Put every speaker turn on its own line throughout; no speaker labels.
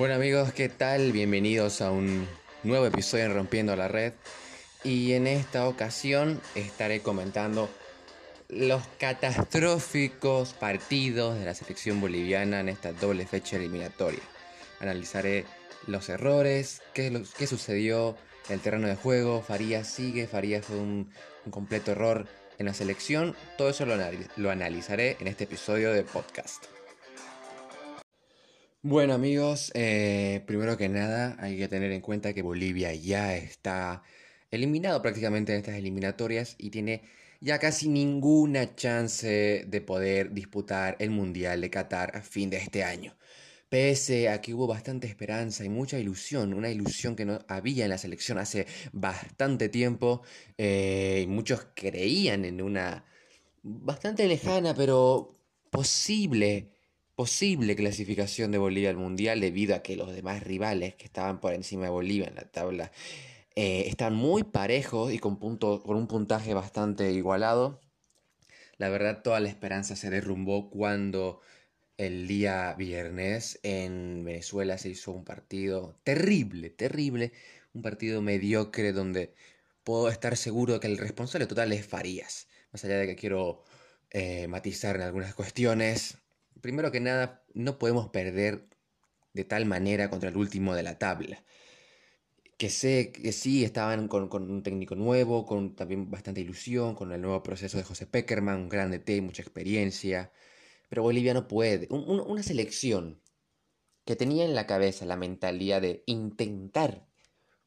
Bueno amigos, ¿qué tal? Bienvenidos a un nuevo episodio en Rompiendo la Red. Y en esta ocasión estaré comentando los catastróficos partidos de la selección boliviana en esta doble fecha eliminatoria. Analizaré los errores, qué, sucedió en el terreno de juego, Farías sigue, Farías fue un, completo error en la selección. Todo eso lo, lo analizaré en este episodio de podcast. Bueno amigos, eh, primero que nada hay que tener en cuenta que Bolivia ya está eliminado prácticamente en estas eliminatorias y tiene ya casi ninguna chance de poder disputar el Mundial de Qatar a fin de este año. Pese a que hubo bastante esperanza y mucha ilusión, una ilusión que no había en la selección hace bastante tiempo, eh, y muchos creían en una bastante lejana pero posible posible clasificación de Bolivia al Mundial debido a que los demás rivales que estaban por encima de Bolivia en la tabla eh, están muy parejos y con, punto, con un puntaje bastante igualado. La verdad, toda la esperanza se derrumbó cuando el día viernes en Venezuela se hizo un partido terrible, terrible, un partido mediocre donde puedo estar seguro de que el responsable total es Farías. Más allá de que quiero eh, matizar en algunas cuestiones, primero que nada, no podemos perder de tal manera contra el último de la tabla. Que sé que sí, estaban con, un técnico nuevo, con también bastante ilusión, con el nuevo proceso de José Peckerman, un grande T, mucha experiencia. Pero Bolivia no puede. una selección que tenía en la cabeza la mentalidad de intentar,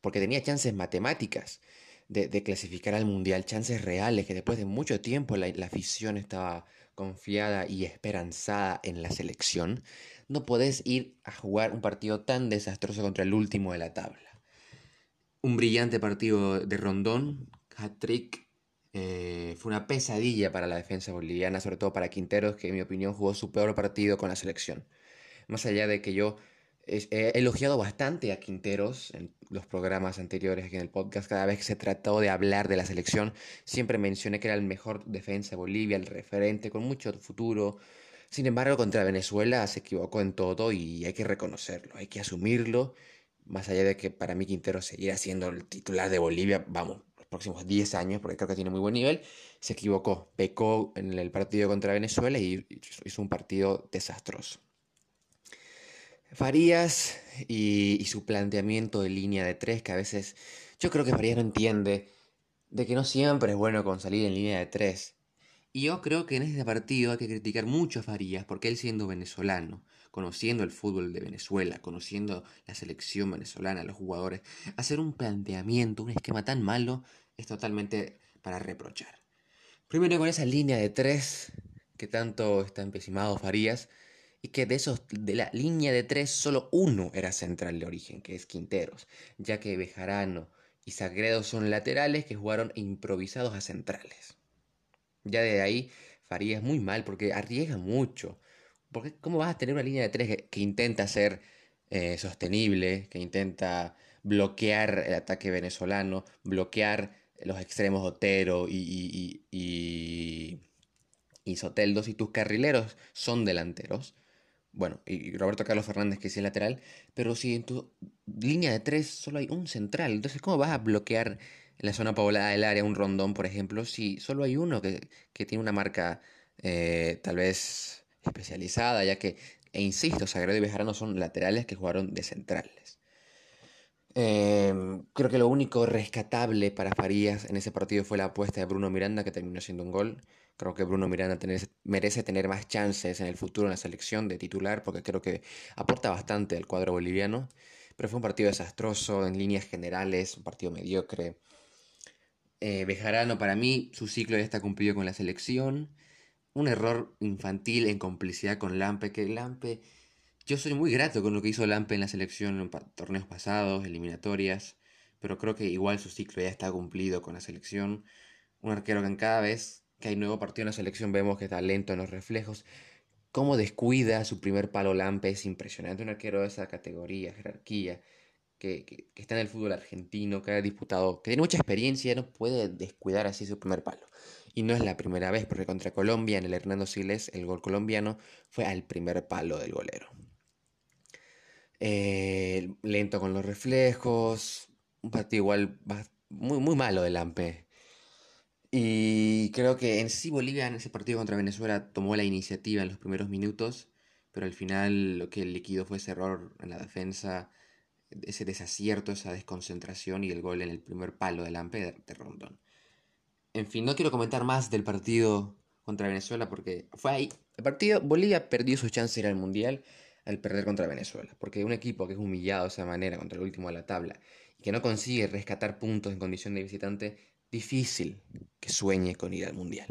porque tenía chances matemáticas de, clasificar al Mundial, chances reales, que después de mucho tiempo la afición estaba confiada y esperanzada en la selección, no podés ir a jugar un partido tan desastroso contra el último de la tabla. Un brillante partido de Rondón, hat-trick, eh, fue una pesadilla para la defensa boliviana, sobre todo para Quinteros, que en mi opinión jugó su peor partido con la selección. Más allá de que yo he elogiado bastante a Quinteros en los programas anteriores aquí en el podcast. Cada vez que se trató de hablar de la selección, siempre mencioné que era el mejor defensa de Bolivia, el referente, con mucho futuro. Sin embargo, contra Venezuela se equivocó en todo y hay que reconocerlo, hay que asumirlo. Más allá de que para mí Quinteros seguirá siendo el titular de Bolivia, vamos, próximos 10 años, porque creo que tiene muy buen nivel, se equivocó, pecó en el partido contra Venezuela y hizo un partido desastroso. Farías y, su planteamiento de línea de tres, que a veces yo creo que Farías no entiende de que no siempre es bueno con salir en línea de tres. Y yo creo que en este partido hay que criticar mucho a Farías, porque él siendo venezolano, conociendo el fútbol de Venezuela, conociendo la selección venezolana, los jugadores, hacer un planteamiento, un esquema tan malo, es totalmente para reprochar. Primero con esa línea de tres que tanto está empecinado Farías, y que de esos de la línea de tres solo uno era central de origen, que es Quinteros, ya que Bejarano y Sagredo son laterales que jugaron improvisados a centrales. Ya de ahí Farías muy mal porque arriesga mucho. Porque ¿cómo vas a tener una línea de tres que, intenta ser eh, sostenible, que intenta bloquear el ataque venezolano, bloquear los extremos Otero y, y, y, y Soteldos y tus carrileros son delanteros? Bueno, y Roberto Carlos Fernández que es el lateral, pero si en tu línea de tres solo hay un central, entonces ¿cómo vas a bloquear la zona poblada del área un rondón, por ejemplo, si solo hay uno que, tiene una marca eh, tal vez especializada, ya que, e insisto, Sagredo y Bejarano son laterales que jugaron de centrales. Em, creo que lo único rescatable para Farías en ese partido fue la apuesta de Bruno Miranda, que terminó siendo un gol. Creo que Bruno Miranda merece tener más chances en el futuro en la selección de titular, porque creo que aporta bastante al cuadro boliviano. Pero fue un partido desastroso en líneas generales, un partido mediocre. Eh, Bejarano, para mí, su ciclo ya está cumplido con la selección. Un error infantil en complicidad con Lampe, que Lampe yo soy muy grato con lo que hizo Lampe en la selección en torneos pasados, eliminatorias, pero creo que igual su ciclo ya está cumplido con la selección. Un arquero que en cada vez que hay nuevo partido en la selección vemos que está lento en los reflejos. Cómo descuida su primer palo Lampe es impresionante. Un arquero de esa categoría, jerarquía, que, está en el fútbol argentino, que ha disputado, que tiene mucha experiencia, no puede descuidar así su primer palo. Y no es la primera vez, porque contra Colombia, en el Hernando Siles, el gol colombiano fue al primer palo del golero. Eh, lento con los reflejos, un partido igual muy, muy malo del AMPE. Y creo que en sí Bolivia en ese partido contra Venezuela tomó la iniciativa en los primeros minutos, pero al final lo que liquidó fue ese error en la defensa, ese desacierto, esa desconcentración y el gol en el primer palo del AMPE de Rondón. En fin, no quiero comentar más del partido contra Venezuela porque fue ahí. El partido, Bolivia perdió su chance de ir al Mundial al perder contra Venezuela. Porque un equipo que es humillado de esa manera contra el último de la tabla y que no consigue rescatar puntos en condición de visitante, difícil que sueñe con ir al Mundial.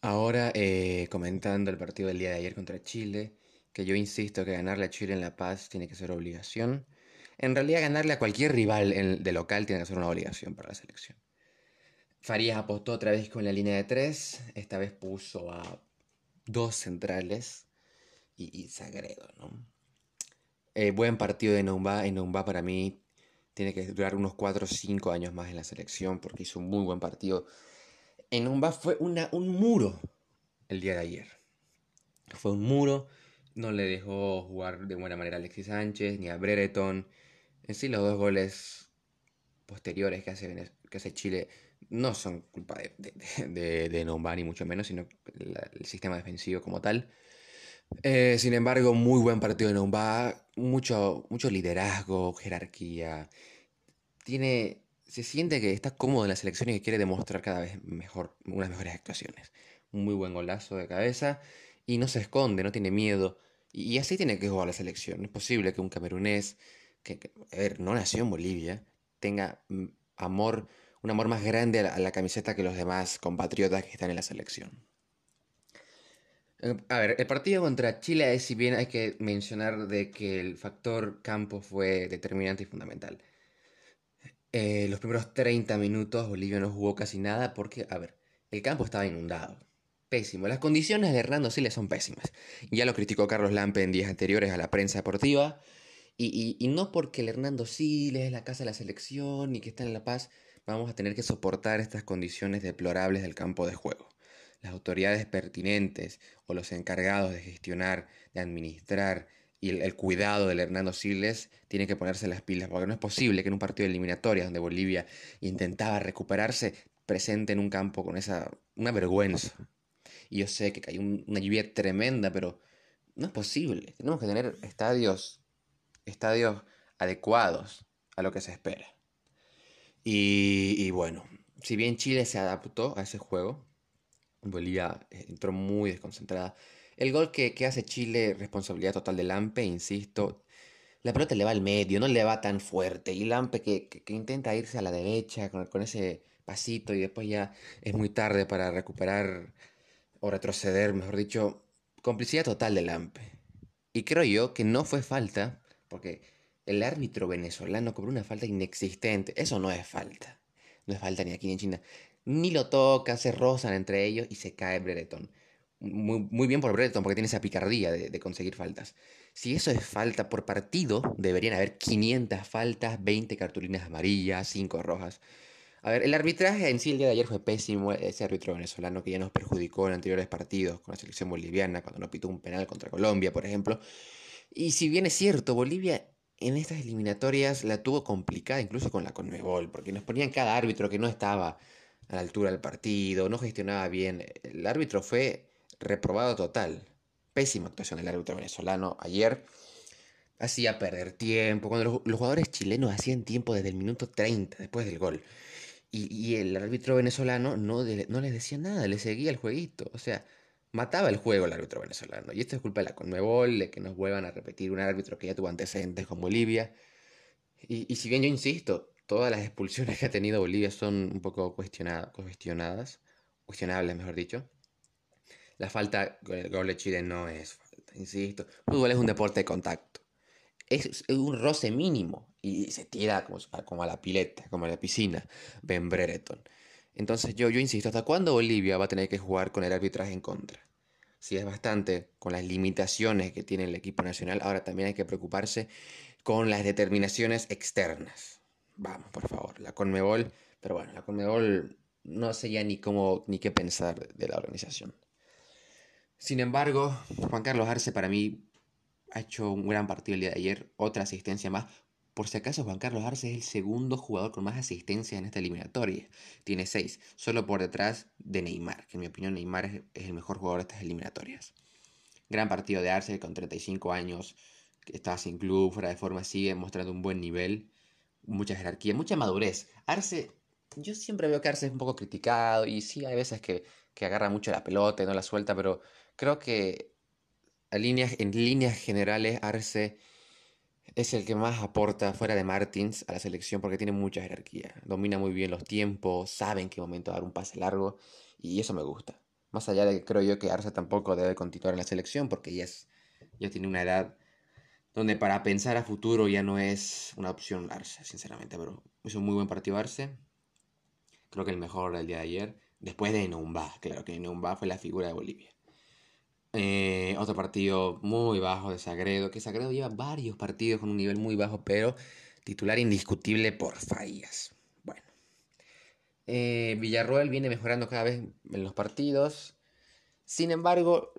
Ahora eh, comentando el partido del día de ayer contra Chile, que yo insisto que ganarle a Chile en La Paz tiene que ser obligación. En realidad ganarle a cualquier rival de local tiene que ser una obligación para la selección. Farías apostó otra vez con la línea de tres, esta vez puso a dos centrales y, Sagredo, ¿no? Eh, buen partido de Numba, y Numba para mí tiene que durar unos 4 o 5 años más en la selección porque hizo un muy buen partido. En Numba fue una, un muro el día de ayer. Fue un muro no le dejó jugar de buena manera a Alexis Sánchez ni a Brereton. En sí, los dos goles posteriores que hace, que hace Chile no son culpa de, de, de, ni mucho menos, sino el sistema defensivo como tal. Eh, sin embargo, muy buen partido de Nomba, mucho, mucho liderazgo, jerarquía. Tiene, se siente que está cómodo en la selección y que quiere demostrar cada vez mejor, unas mejores actuaciones. Muy buen golazo de cabeza y no se esconde, no tiene miedo. Y, así tiene que jugar la selección. Es posible que un camerunés, que, a ver, no nació en Bolivia, tenga mm, amor, un amor más grande a la, camiseta que los demás compatriotas que están en la selección. Eh, a ver, el partido contra Chile, si bien hay que mencionar de que el factor campo fue determinante y fundamental. Eh, los primeros 30 minutos Bolivia no jugó casi nada porque, a ver, el campo estaba inundado pésimo. Las condiciones de Hernando Siles son pésimas. Ya lo criticó Carlos Lampe en días anteriores a la prensa deportiva. Y, no porque el Hernando Siles es la casa de la selección y que está en La Paz, vamos a tener que soportar estas condiciones deplorables del campo de juego. Las autoridades pertinentes o los encargados de gestionar, de administrar y el, cuidado del Hernando Siles tienen que ponerse las pilas, porque no es posible que en un partido de eliminatorias donde Bolivia intentaba recuperarse, presente en un campo con esa una vergüenza. Y yo sé que cayó una lluvia tremenda, pero no es posible. Tenemos que tener estadios, estadios adecuados a lo que se espera. Y, bueno, si bien Chile se adaptó a ese juego, Bolivia eh, entró muy desconcentrada. El gol que, hace Chile, responsabilidad total de Lampe, insisto, la pelota le va al medio, no le va tan fuerte. Y Lampe que, que, intenta irse a la derecha con, con, ese pasito y después ya es muy tarde para recuperar o retroceder, mejor dicho, complicidad total del AMPE. Y creo yo que no fue falta, porque el árbitro venezolano cobró una falta inexistente. Eso no es falta. No es falta ni aquí ni en China. Ni lo toca, se rozan entre ellos y se cae Brereton. Muy, muy bien por Brereton porque tiene esa picardía de, de, conseguir faltas. Si eso es falta por partido, deberían haber 500 faltas, 20 cartulinas amarillas, 5 rojas. A ver, el arbitraje en sí el día de ayer fue pésimo. Ese árbitro venezolano que ya nos perjudicó en anteriores partidos con la selección boliviana, cuando no pitó un penal contra Colombia, por ejemplo. Y si bien es cierto, Bolivia en estas eliminatorias la tuvo complicada, incluso con la Conmebol, porque nos ponían cada árbitro que no estaba a la altura del partido, no gestionaba bien. El árbitro fue reprobado total. Pésima actuación del árbitro venezolano ayer. Hacía perder tiempo. Cuando los jugadores chilenos hacían tiempo desde el minuto 30 después del gol. Y, el árbitro venezolano no, no les decía nada, le seguía el jueguito. O sea, mataba el juego el árbitro venezolano. Y esto es culpa de la Conmebol, de que nos vuelvan a repetir un árbitro que ya tuvo antecedentes con Bolivia. Y, si bien yo insisto, todas las expulsiones que ha tenido Bolivia son un poco cuestionadas, cuestionadas cuestionables, mejor dicho. La falta el gol de Chile no es falta, insisto. fútbol es un deporte de contacto. Es, un roce mínimo y se tira como, como, a la pileta, como a la piscina, Ben Brereton. Entonces yo, yo insisto, ¿hasta cuándo Bolivia va a tener que jugar con el arbitraje en contra? Si es bastante con las limitaciones que tiene el equipo nacional, ahora también hay que preocuparse con las determinaciones externas. Vamos, por favor, la Conmebol, pero bueno, la Conmebol no sé ya ni cómo ni qué pensar de la organización. Sin embargo, Juan Carlos Arce para mí ha hecho un gran partido el día de ayer, otra asistencia más. Por si acaso, Juan Carlos Arce es el segundo jugador con más asistencias en esta eliminatoria. Tiene seis, solo por detrás de Neymar, que en mi opinión Neymar es, el mejor jugador de estas eliminatorias. Gran partido de Arce con 35 años, que está sin club, fuera de forma, sigue mostrando un buen nivel, mucha jerarquía, mucha madurez. Arce, yo siempre veo que Arce es un poco criticado y sí, hay veces que, que agarra mucho la pelota y no la suelta, pero creo que en líneas generales Arce es el que más aporta fuera de Martins a la selección porque tiene mucha jerarquía. Domina muy bien los tiempos, sabe en qué momento dar un pase largo y eso me gusta. Más allá de que creo yo que Arce tampoco debe continuar en la selección porque ya, es, ya tiene una edad donde para pensar a futuro ya no es una opción Arce, sinceramente. Pero es un muy buen partido Arce. Creo que el mejor del día de ayer. Después de Neumba, claro que Neumba fue la figura de Bolivia. Eh, otro partido muy bajo de Sagredo, que Sagredo lleva varios partidos con un nivel muy bajo, pero titular indiscutible por fallas. Bueno, eh, Villarroel viene mejorando cada vez en los partidos. Sin embargo,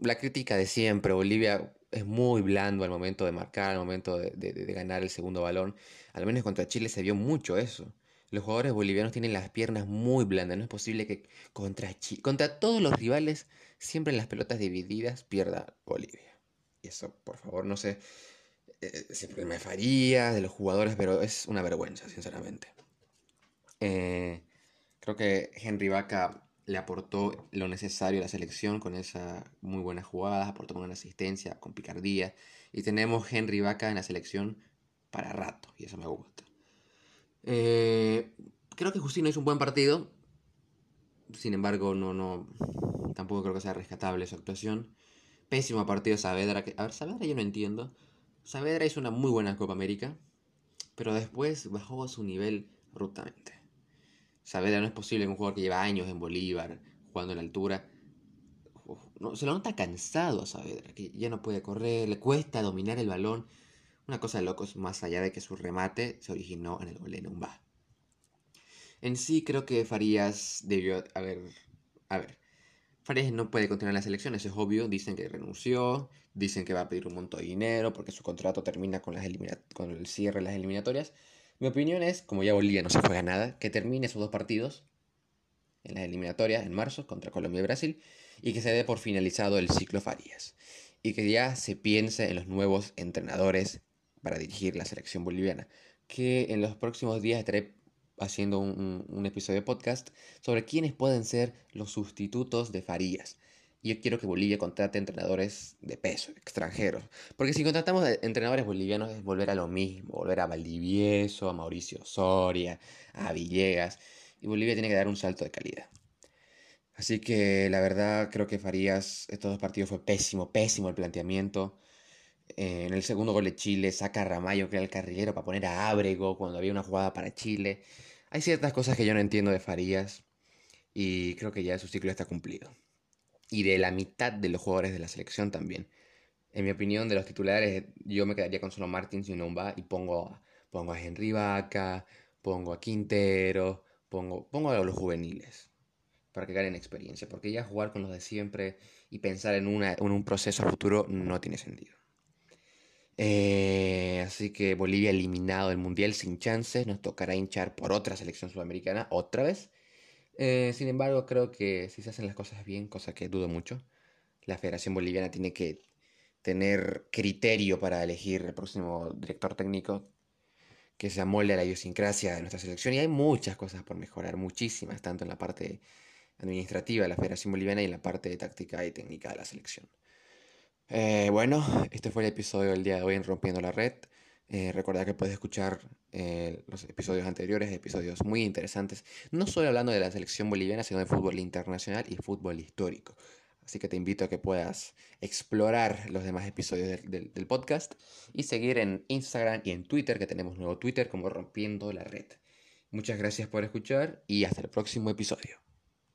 la crítica de siempre, Bolivia es muy blando al momento de marcar, al momento de, de ganar el segundo balón. Al menos contra Chile se vio mucho eso. Los jugadores bolivianos tienen las piernas muy blandas. No es posible que contra, todos los rivales, siempre en las pelotas divididas, pierda Bolivia. Y eso, por favor, no sé. Eh, siempre me faría de los jugadores, pero es una vergüenza, sinceramente. Eh, creo que Henry Vaca le aportó lo necesario a la selección con esa muy buena jugada, aportó una asistencia, con picardía. Y tenemos Henry Vaca en la selección para rato, y eso me gusta. Eh, creo que Justino hizo un buen partido. Sin embargo, no, no. Tampoco creo que sea rescatable su actuación. Pésimo partido Saavedra. Que, a ver, Saavedra yo no entiendo. Saavedra hizo una muy buena Copa América. Pero después bajó su nivel abruptamente. Saavedra no es posible que un jugador que lleva años en Bolívar, jugando en la altura. no, se lo nota cansado a Saavedra, que ya no puede correr, le cuesta dominar el balón. Una cosa de locos más allá de que su remate se originó en el gol de Numba. En sí creo que Farías debió haber... A ver, Farías no puede continuar en las elecciones, es obvio. Dicen que renunció, dicen que va a pedir un monto de dinero porque su contrato termina con, las con el cierre de las eliminatorias. Mi opinión es, como ya Bolivia no se juega nada, que termine esos dos partidos en las eliminatorias en marzo contra Colombia y Brasil y que se dé por finalizado el ciclo Farías y que ya se piense en los nuevos entrenadores para dirigir la selección boliviana, que en los próximos días estaré haciendo un, episodio de podcast sobre quiénes pueden ser los sustitutos de Farías. Yo quiero que Bolivia contrate entrenadores de peso, extranjeros. Porque si contratamos entrenadores bolivianos es volver a lo mismo, volver a Valdivieso, a Mauricio Soria, a Villegas. Y Bolivia tiene que dar un salto de calidad. Así que la verdad creo que Farías, estos dos partidos fue pésimo, pésimo el planteamiento en el segundo gol de Chile saca a Ramallo, que era el carrilero, para poner a Ábrego cuando había una jugada para Chile. Hay ciertas cosas que yo no entiendo de Farías y creo que ya su ciclo está cumplido. Y de la mitad de los jugadores de la selección también. En mi opinión, de los titulares, yo me quedaría con solo Martins y Numba y pongo, pongo a Henry Vaca, pongo a Quintero, pongo, pongo a los juveniles para que ganen experiencia. Porque ya jugar con los de siempre y pensar en, una, en un proceso futuro no tiene sentido. Eh, así que Bolivia eliminado del Mundial sin chances. Nos tocará hinchar por otra selección sudamericana otra vez. Eh, sin embargo, creo que si se hacen las cosas bien, cosa que dudo mucho, la Federación Boliviana tiene que tener criterio para elegir el próximo director técnico que se amolde a la idiosincrasia de nuestra selección. Y hay muchas cosas por mejorar, muchísimas, tanto en la parte administrativa de la Federación Boliviana y en la parte táctica y técnica de la selección. Eh, bueno, este fue el episodio del día de hoy en Rompiendo la Red. Eh, recuerda que puedes escuchar eh, los episodios anteriores, episodios muy interesantes, no solo hablando de la selección boliviana, sino de fútbol internacional y fútbol histórico. Así que te invito a que puedas explorar los demás episodios del, del podcast y seguir en Instagram y en Twitter, que tenemos nuevo Twitter como Rompiendo la Red. Muchas gracias por escuchar y hasta el próximo episodio.